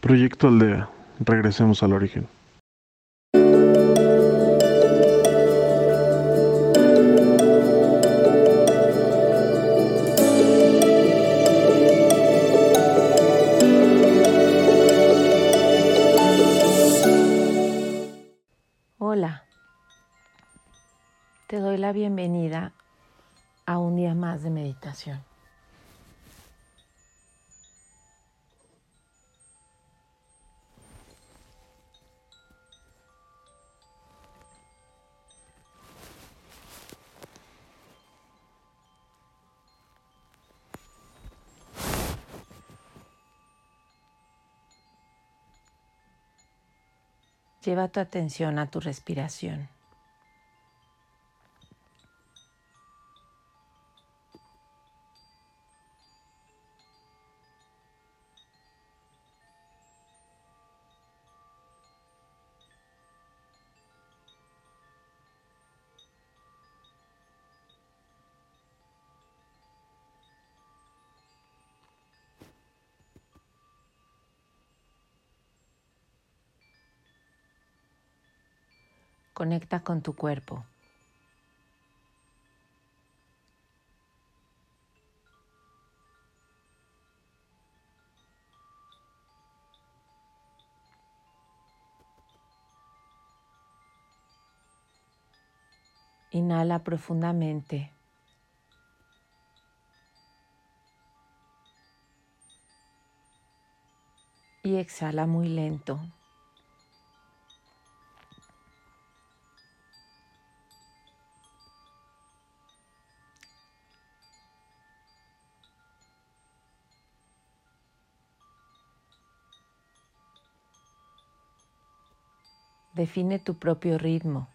Proyecto Aldea. Regresemos al origen. Hola, te doy la bienvenida a un día más de meditación. Lleva tu atención a tu respiración. Conecta con tu cuerpo. Inhala profundamente. Y exhala muy lento. Define tu propio ritmo.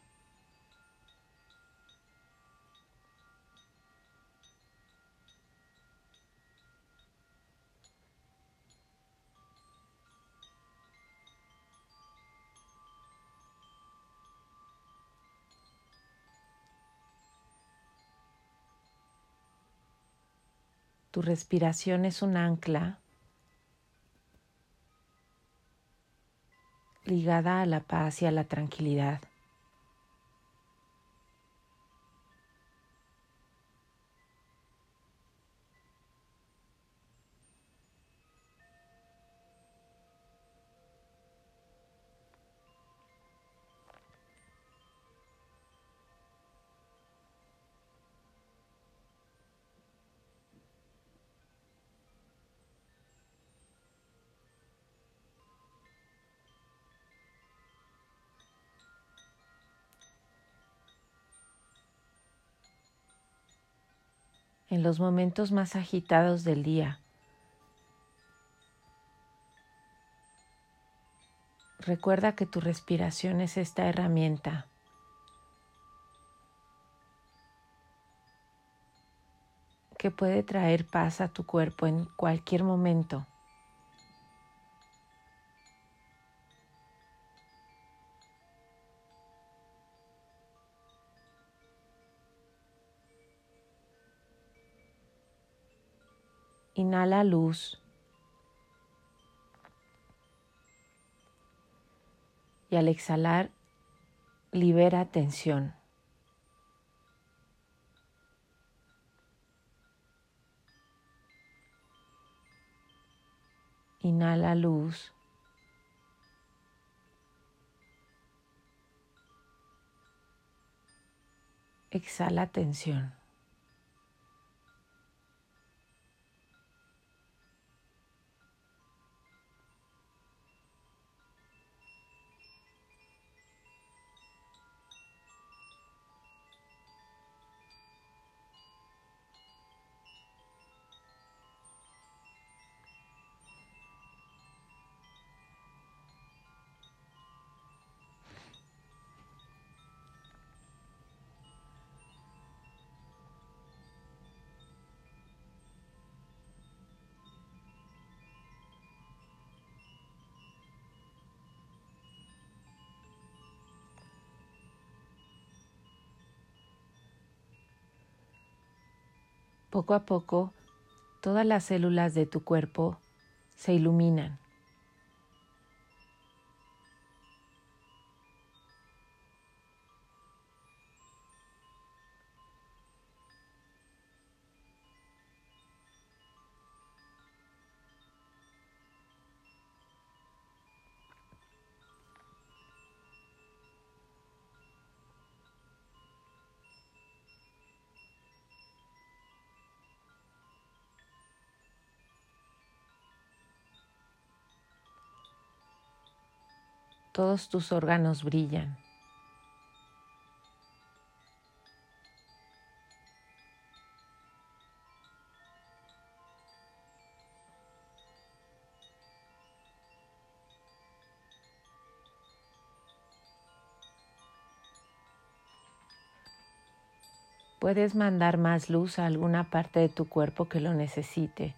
Tu respiración es un ancla ligada a la paz y a la tranquilidad. En los momentos más agitados del día. Recuerda que tu respiración es esta herramienta. que puede traer paz a tu cuerpo en cualquier momento. Inhala luz. Y al exhalar, libera tensión. Inhala luz. Exhala tensión. Poco a poco, todas las células de tu cuerpo se iluminan Todos tus órganos brillan. Puedes mandar más luz a alguna parte de tu cuerpo que lo necesite.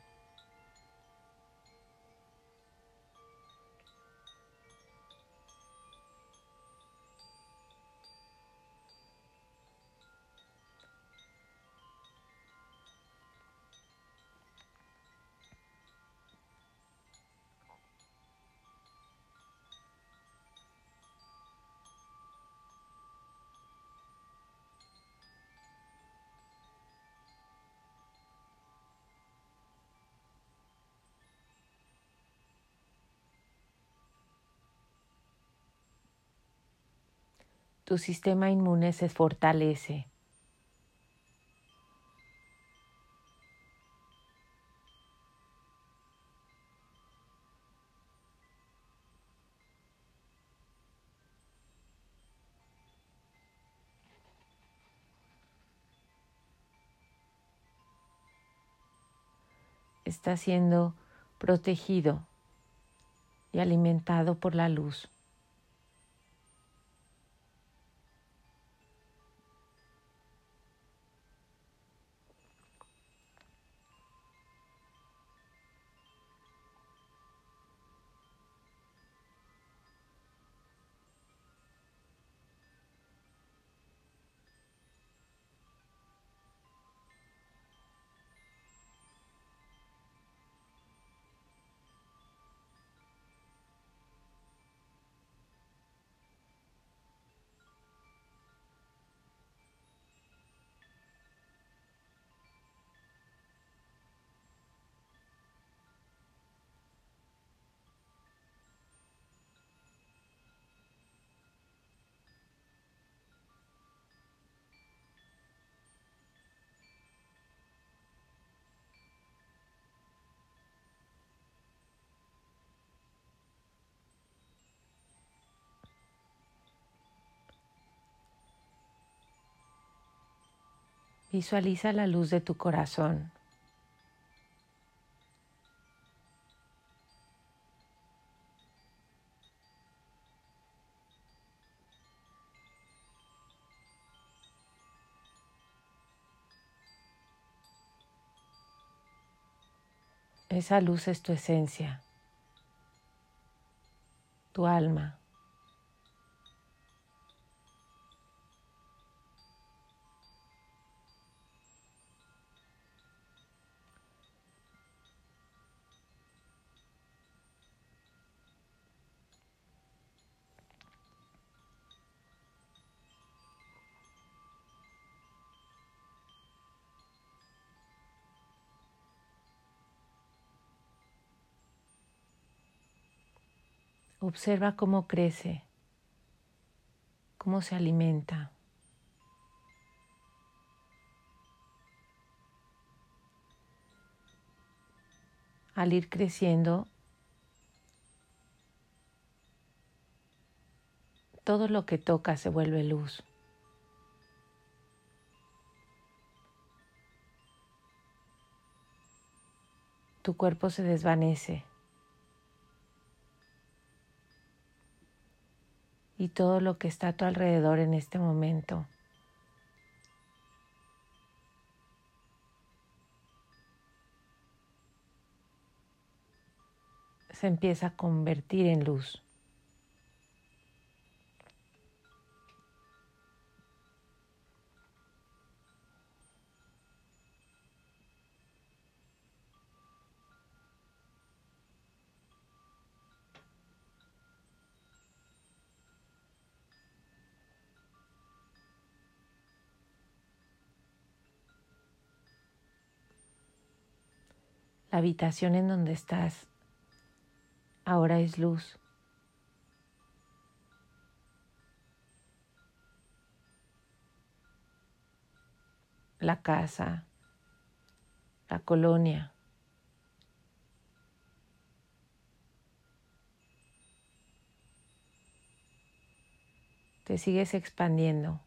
Tu sistema inmune se fortalece. Está siendo protegido y alimentado por la luz. Visualiza la luz de tu corazón. Esa luz es tu esencia, tu alma. Observa cómo crece, cómo se alimenta. Al ir creciendo, todo lo que toca se vuelve luz. Tu cuerpo se desvanece. Y todo lo que está a tu alrededor en este momento. se empieza a convertir en luz. La habitación en donde estás ahora es luz. La casa, la colonia. te sigues expandiendo.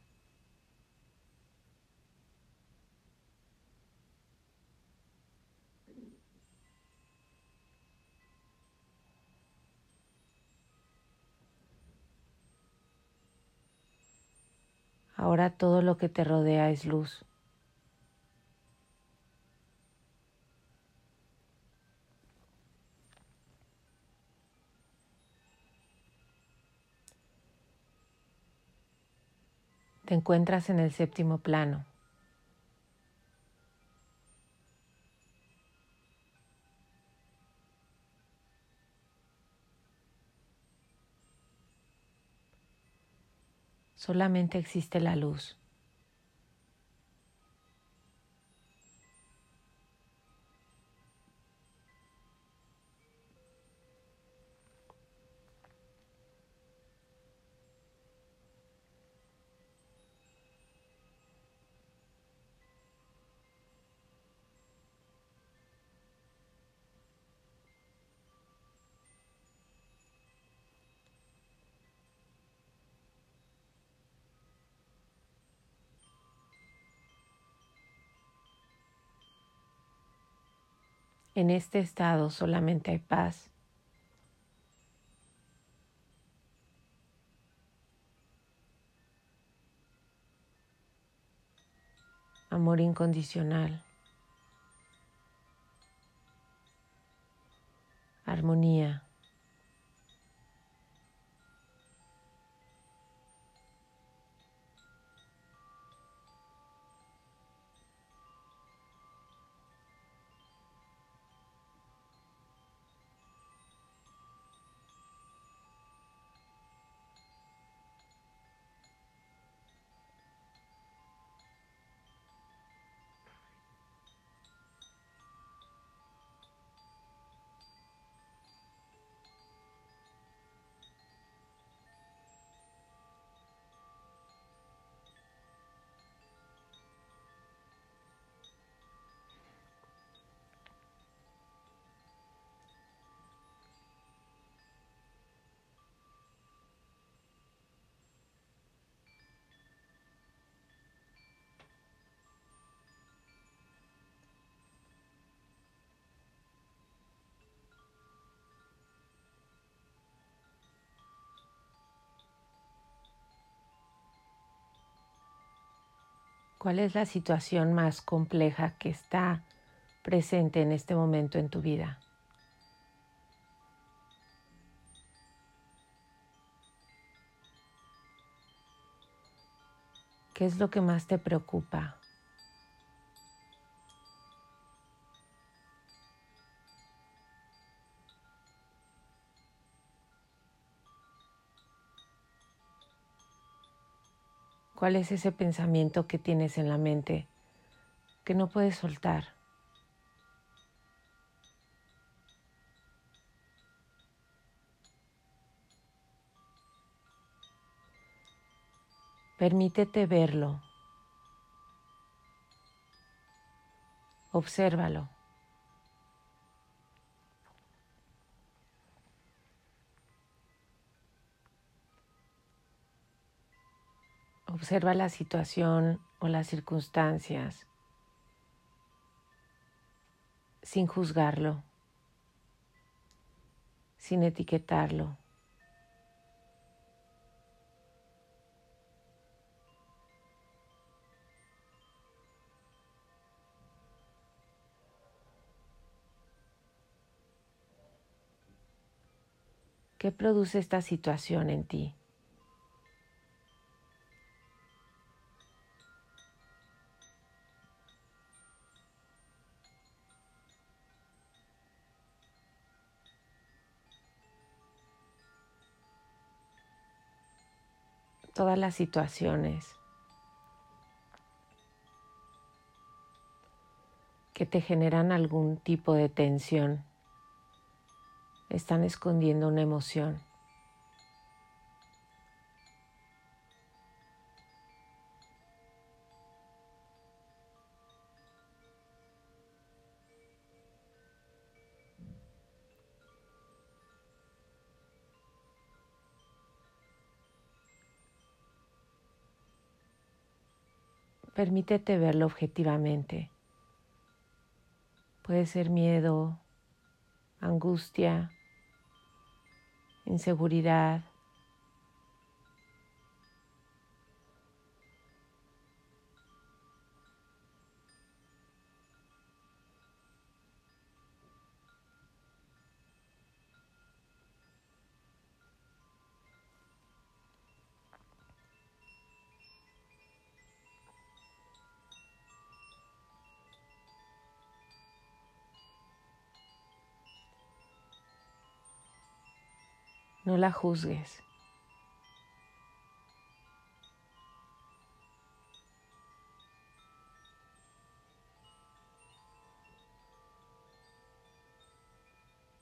Ahora todo lo que te rodea es luz. Te encuentras en el séptimo plano. Solamente existe la luz. En este estado solamente hay paz. Amor incondicional. Armonía. ¿Cuál es la situación más compleja que está presente en este momento en tu vida? ¿Qué es lo que más te preocupa? ¿Cuál es ese pensamiento que tienes en la mente que no puedes soltar? Permítete verlo. Obsérvalo. Observa la situación o las circunstancias sin juzgarlo, sin etiquetarlo. ¿Qué produce esta situación en ti? Todas las situaciones que te generan algún tipo de tensión están escondiendo una emoción. Permítete verlo objetivamente. Puede ser miedo, angustia, inseguridad, No la juzgues.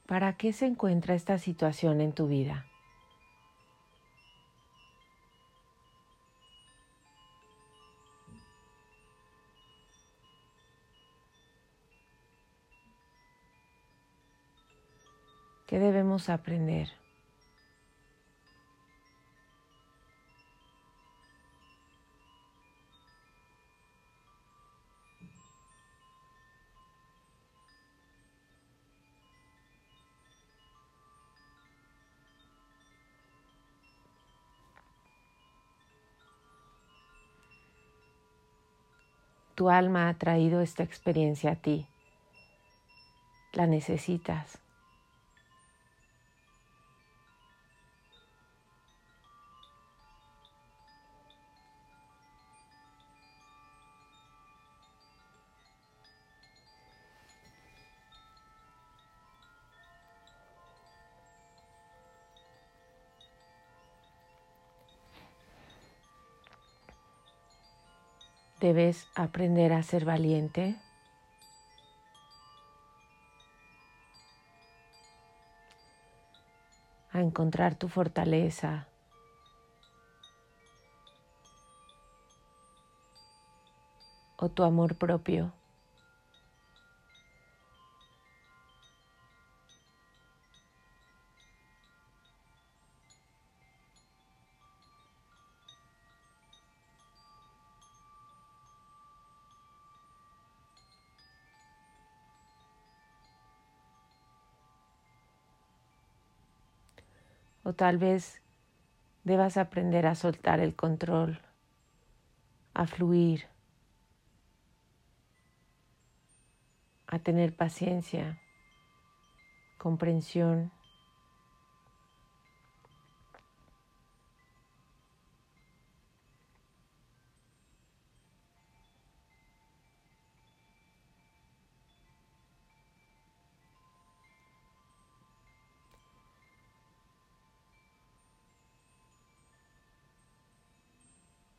¿Para qué se encuentra esta situación en tu vida? ¿Qué debemos aprender? Tu alma ha traído esta experiencia a ti. La necesitas. Debes aprender a ser valiente. a encontrar tu fortaleza, o tu amor propio. O tal vez debas aprender a soltar el control, a fluir, a tener paciencia, comprensión.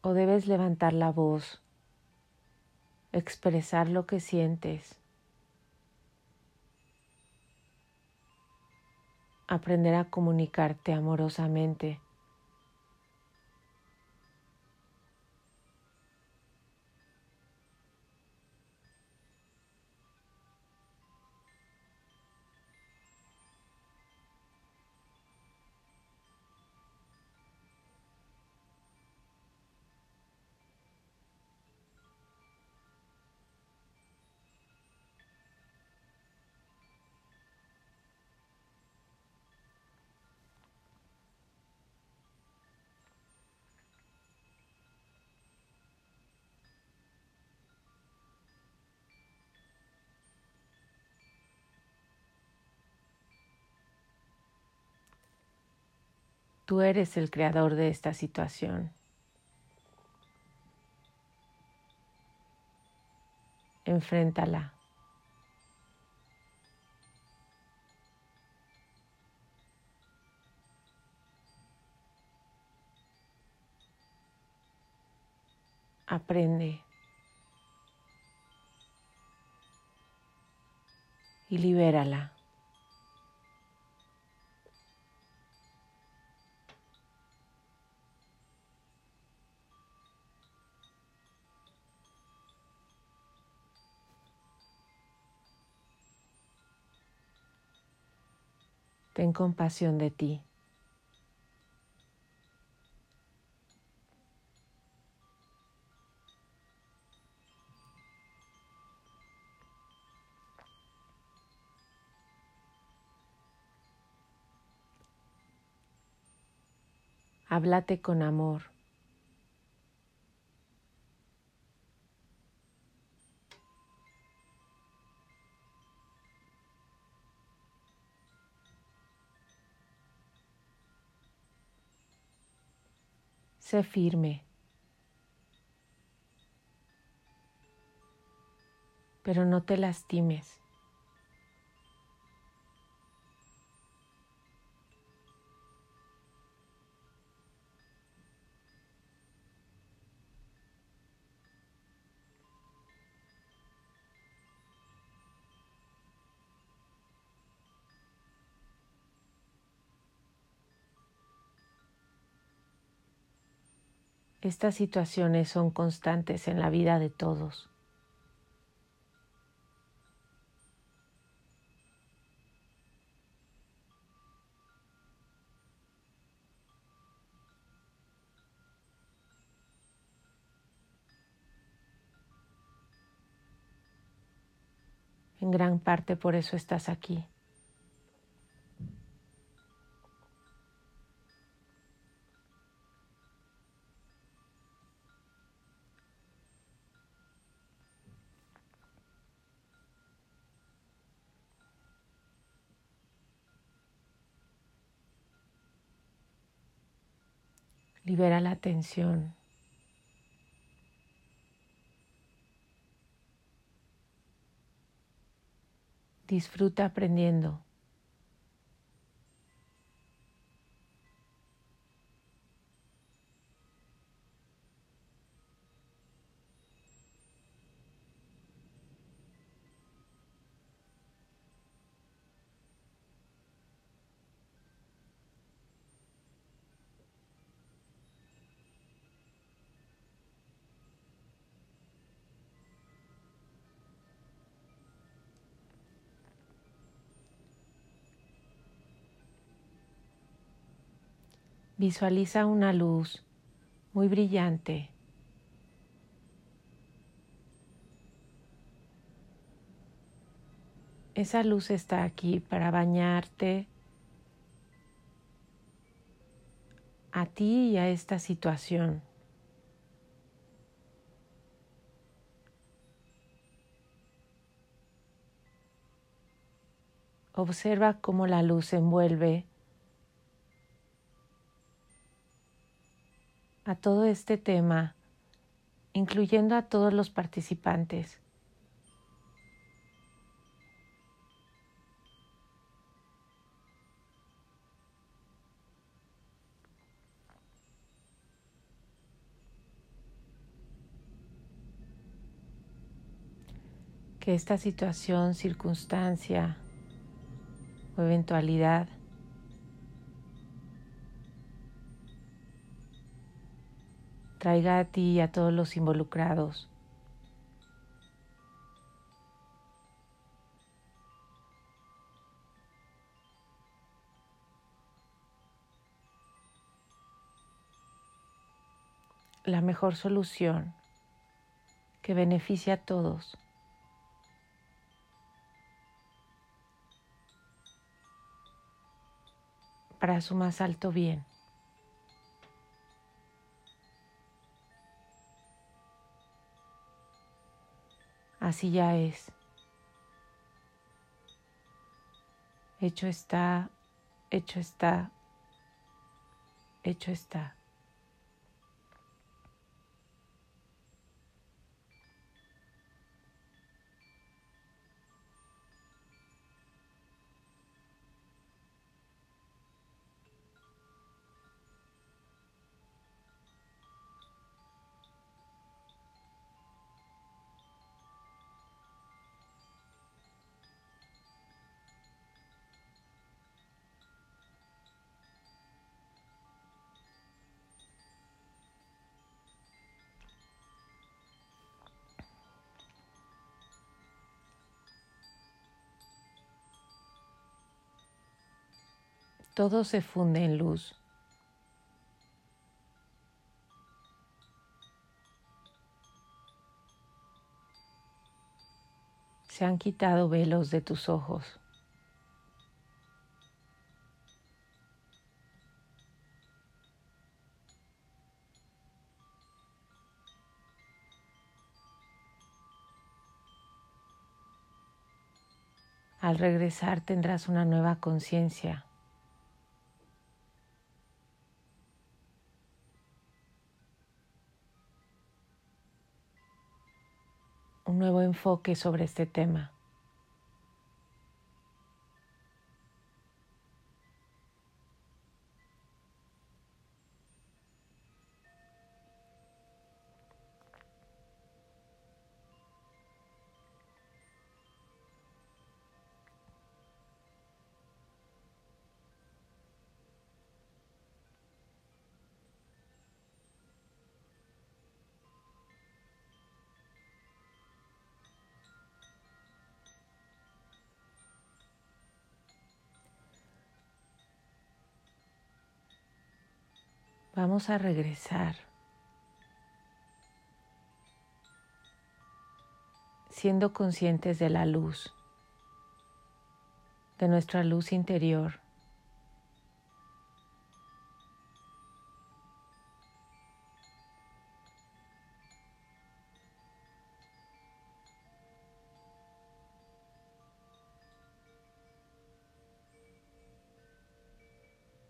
O debes levantar la voz, expresar lo que sientes, aprender a comunicarte amorosamente. Tú eres el creador de esta situación. Enfréntala. Aprende. Y libérala. ten compasión de ti. Háblate con amor. Sé firme. Pero no te lastimes. Estas situaciones son constantes en la vida de todos. En gran parte por eso estás aquí. Libera la tensión. Disfruta aprendiendo. Visualiza una luz muy brillante. Esa luz está aquí para bañarte a ti y a esta situación. Observa cómo la luz envuelve a todo este tema, incluyendo a todos los participantes. que esta situación, circunstancia o eventualidad traiga a ti y a todos los involucrados la mejor solución que beneficie a todos. para su más alto bien. Así ya es. Hecho está, hecho está, hecho está. todo se funde en luz. Se han quitado velos de tus ojos. Al regresar tendrás una nueva conciencia. Un nuevo enfoque sobre este tema. Vamos a regresar. Siendo conscientes de la luz, de nuestra luz interior.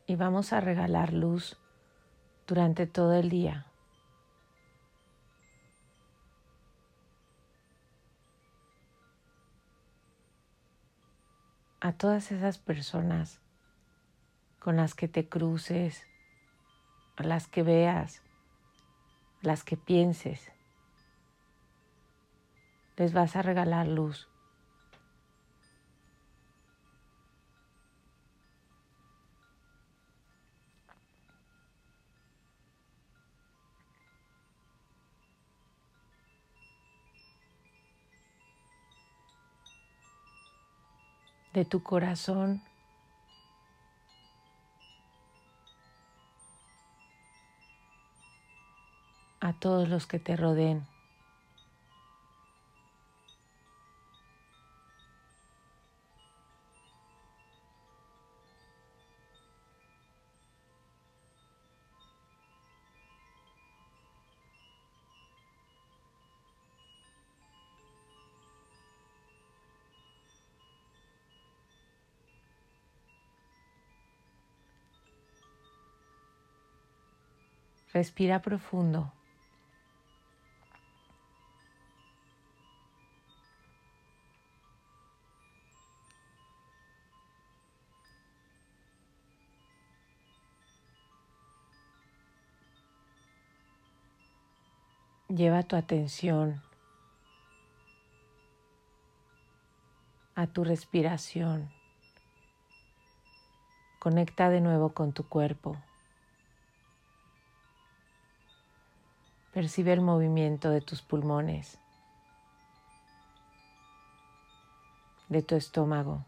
y vamos a regalar luz durante todo el día. A todas esas personas con las que te cruces, a las que veas, las que pienses, les vas a regalar luz. De tu corazón. a todos los que te rodeen. Respira profundo. Lleva tu atención a tu respiración. Conecta de nuevo con tu cuerpo. Percibe el movimiento de tus pulmones, de tu estómago.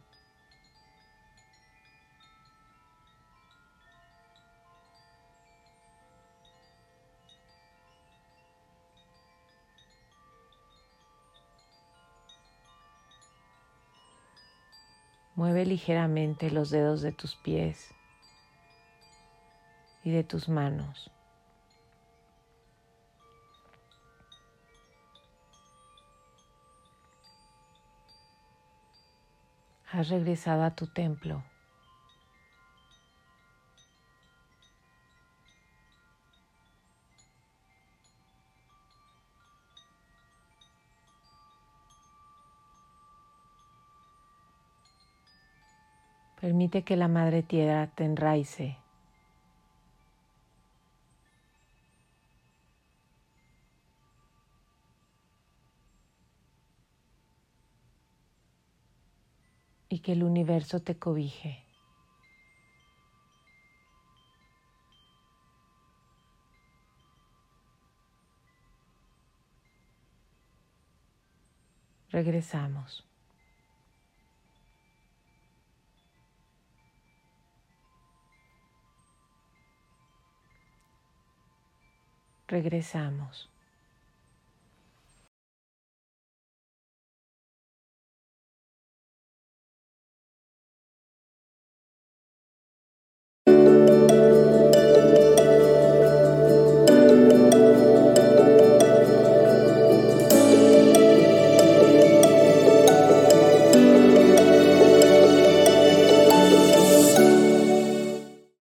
Mueve ligeramente los dedos de tus pies y de tus manos. Has regresado a tu templo. Permite que la Madre Tierra te enraice. Y que el universo te cobije. Regresamos. Regresamos.